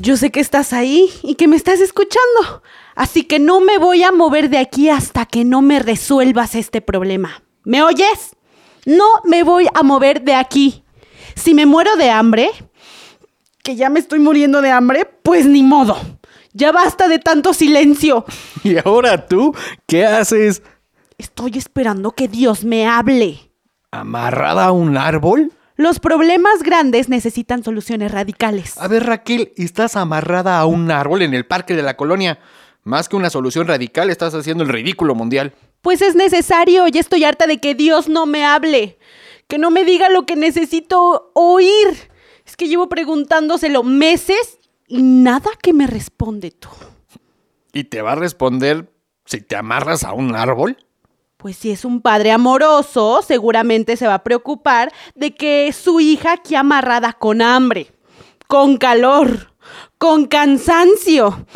Yo sé que estás ahí y que me estás escuchando, así que no me voy a mover de aquí hasta que no me resuelvas este problema. ¿Me oyes? No me voy a mover de aquí. Si me muero de hambre, que ya me estoy muriendo de hambre, pues ni modo. Ya basta de tanto silencio. ¿Y ahora tú qué haces? Estoy esperando que Dios me hable. ¿Amarrada a un árbol? Los problemas grandes necesitan soluciones radicales. A ver, Raquel, estás amarrada a un árbol en el parque de la colonia. Más que una solución radical, estás haciendo el ridículo mundial. Pues es necesario, ya estoy harta de que Dios no me hable, que no me diga lo que necesito oír. Es que llevo preguntándoselo meses y nada que me responde tú. ¿Y te va a responder si te amarras a un árbol? Pues si es un padre amoroso, seguramente se va a preocupar de que su hija aquí amarrada con hambre, con calor, con cansancio,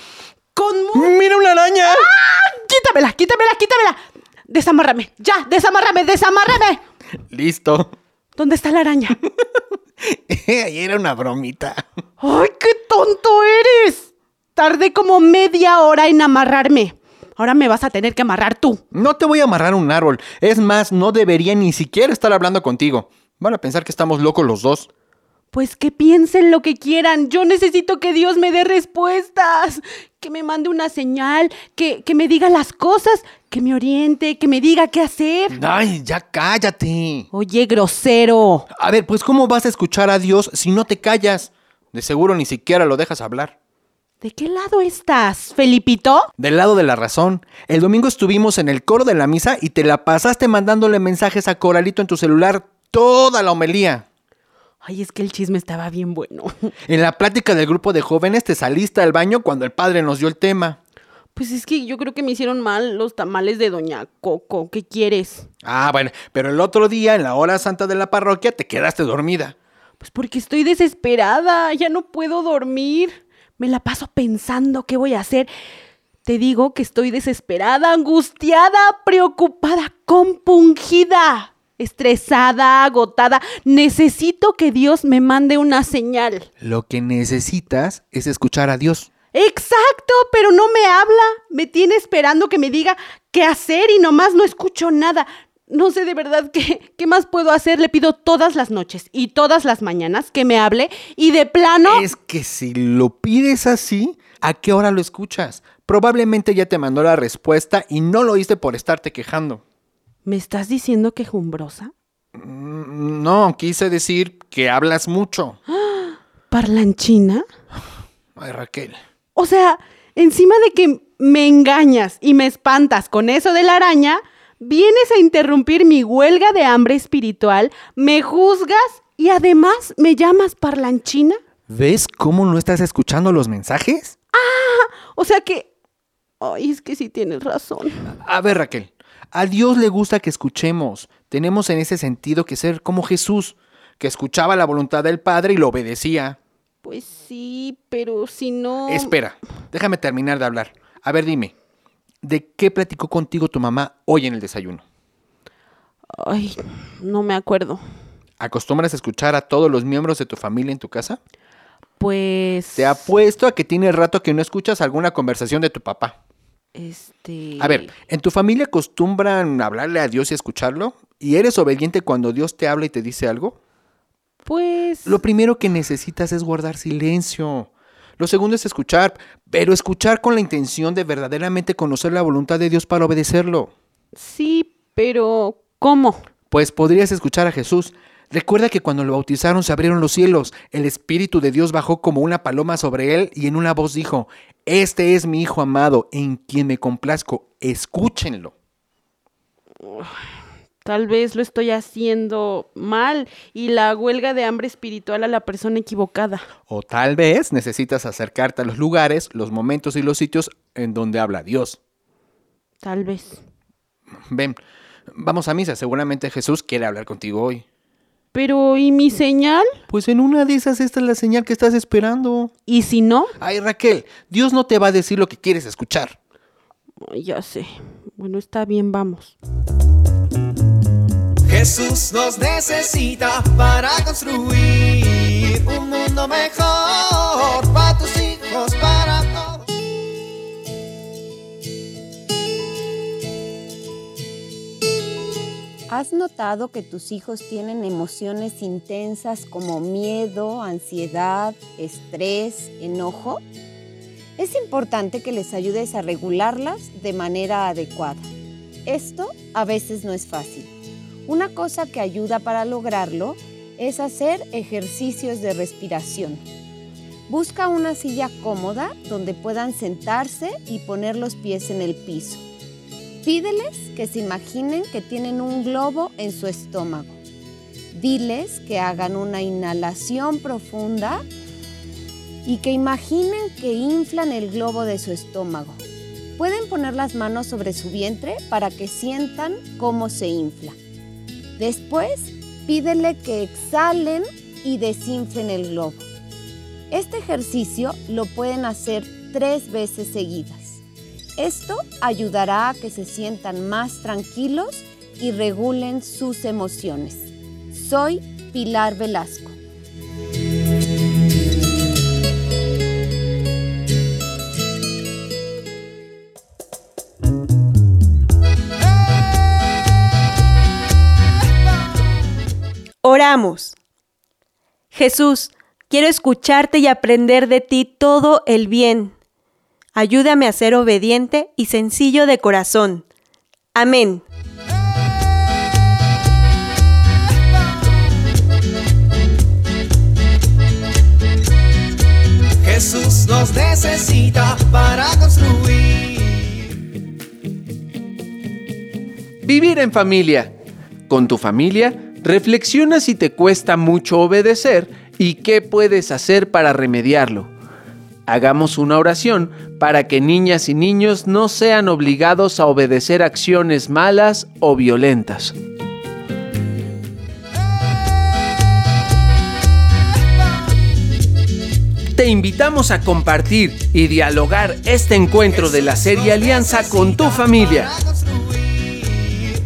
con... mu- ¡Mira una araña! ¡Ah! ¡Quítamela, quítamela, quítamela! Desamárrame, ya, desamárrame, desamárrame. Listo. ¿Dónde está la araña? Ahí era una bromita. ¡Ay, qué tonto eres! Tardé como media hora en amarrarme. Ahora me vas a tener que amarrar tú. No te voy a amarrar un árbol. Es más, no debería ni siquiera estar hablando contigo. Van a pensar que estamos locos los dos. Pues que piensen lo que quieran. Yo necesito que Dios me dé respuestas. Que me mande una señal. Que, que me diga las cosas. Que me oriente. Que me diga qué hacer. Ay, ya cállate. Oye, grosero. A ver, pues ¿cómo vas a escuchar a Dios si no te callas? De seguro ni siquiera lo dejas hablar. ¿De qué lado estás, Felipito? Del lado de la razón. El domingo estuvimos en el coro de la misa y te la pasaste mandándole mensajes a Coralito en tu celular toda la homilía. Ay, es que el chisme estaba bien bueno. En la plática del grupo de jóvenes te saliste al baño cuando el padre nos dio el tema. Pues es que yo creo que me hicieron mal los tamales de Doña Coco. ¿Qué quieres? Ah, bueno, pero el otro día, en la hora santa de la parroquia, te quedaste dormida. Pues porque estoy desesperada, ya no puedo dormir. Me la paso pensando qué voy a hacer. Te digo que estoy desesperada, angustiada, preocupada, compungida, estresada, agotada. Necesito que Dios me mande una señal. Lo que necesitas es escuchar a Dios. Exacto, pero no me habla. Me tiene esperando que me diga qué hacer y nomás no escucho nada. No sé de verdad qué, qué más puedo hacer. Le pido todas las noches y todas las mañanas que me hable y de plano... Es que si lo pides así, ¿a qué hora lo escuchas? Probablemente ya te mandó la respuesta y no lo oíste por estarte quejando. ¿Me estás diciendo que jumbrosa? Mm, No, quise decir que hablas mucho. ¿Parlanchina? Ay, Raquel. O sea, encima de que me engañas y me espantas con eso de la araña, vienes a interrumpir mi huelga de hambre espiritual, me juzgas y además me llamas parlanchina. ¿Ves cómo no estás escuchando los mensajes? O sea que... Ay, es que sí tienes razón. A ver, Raquel, a Dios le gusta que escuchemos. Tenemos en ese sentido que ser como Jesús, que escuchaba la voluntad del Padre y lo obedecía. Pues sí, pero si no... Espera, déjame terminar de hablar. A ver, dime, ¿de qué platicó contigo tu mamá hoy en el desayuno? Ay, no me acuerdo. ¿Acostumbras a escuchar a todos los miembros de tu familia en tu casa? Pues... Te apuesto a que tiene rato que no escuchas alguna conversación de tu papá. Este... A ver, ¿en tu familia acostumbran hablarle a Dios y escucharlo? ¿Y eres obediente cuando Dios te habla y te dice algo? Pues... Lo primero que necesitas es guardar silencio. Lo segundo es escuchar, pero escuchar con la intención de verdaderamente conocer la voluntad de Dios para obedecerlo. Sí, pero ¿cómo? Pues podrías escuchar a Jesús. Recuerda que cuando lo bautizaron se abrieron los cielos, el Espíritu de Dios bajó como una paloma sobre él y en una voz dijo, Este es mi Hijo amado, en quien me complazco, escúchenlo. Tal vez lo estoy haciendo mal y la huelga de hambre espiritual a la persona equivocada. O tal vez necesitas acercarte a los lugares, los momentos y los sitios en donde habla Dios. Tal vez. Ven, vamos a misa, seguramente Jesús quiere hablar contigo hoy. Pero, ¿y mi señal? Pues en una de esas esta es la señal que estás esperando. ¿Y si no? Ay, Raquel, Dios no te va a decir lo que quieres escuchar. Ya sé. Bueno, está bien, vamos. Jesús nos necesita para construir un mundo mejor para tus hijos, para todos. ¿Has notado que tus hijos tienen emociones intensas como miedo, ansiedad, estrés, enojo? Es importante que les ayudes a regularlas de manera adecuada. Esto a veces no es fácil. Una cosa que ayuda para lograrlo es hacer ejercicios de respiración. Busca una silla cómoda donde puedan sentarse y poner los pies en el piso. Pídeles que se imaginen que tienen un globo en su estómago. Diles que hagan una inhalación profunda y que imaginen que inflan el globo de su estómago. Pueden poner las manos sobre su vientre para que sientan cómo se infla. Después, pídele que exhalen y desinflen el globo. Este ejercicio lo pueden hacer tres veces seguidas. Esto ayudará a que se sientan más tranquilos y regulen sus emociones. Soy Pilar Velasco. Oramos. Jesús, quiero escucharte y aprender de ti todo el bien. Ayúdame a ser obediente y sencillo de corazón. Amén. Jesús nos necesita para construir. Vivir en familia. Con tu familia, reflexiona si te cuesta mucho obedecer y qué puedes hacer para remediarlo. Hagamos una oración para que niñas y niños no sean obligados a obedecer acciones malas o violentas. Te invitamos a compartir y dialogar este encuentro de la serie Alianza con tu familia.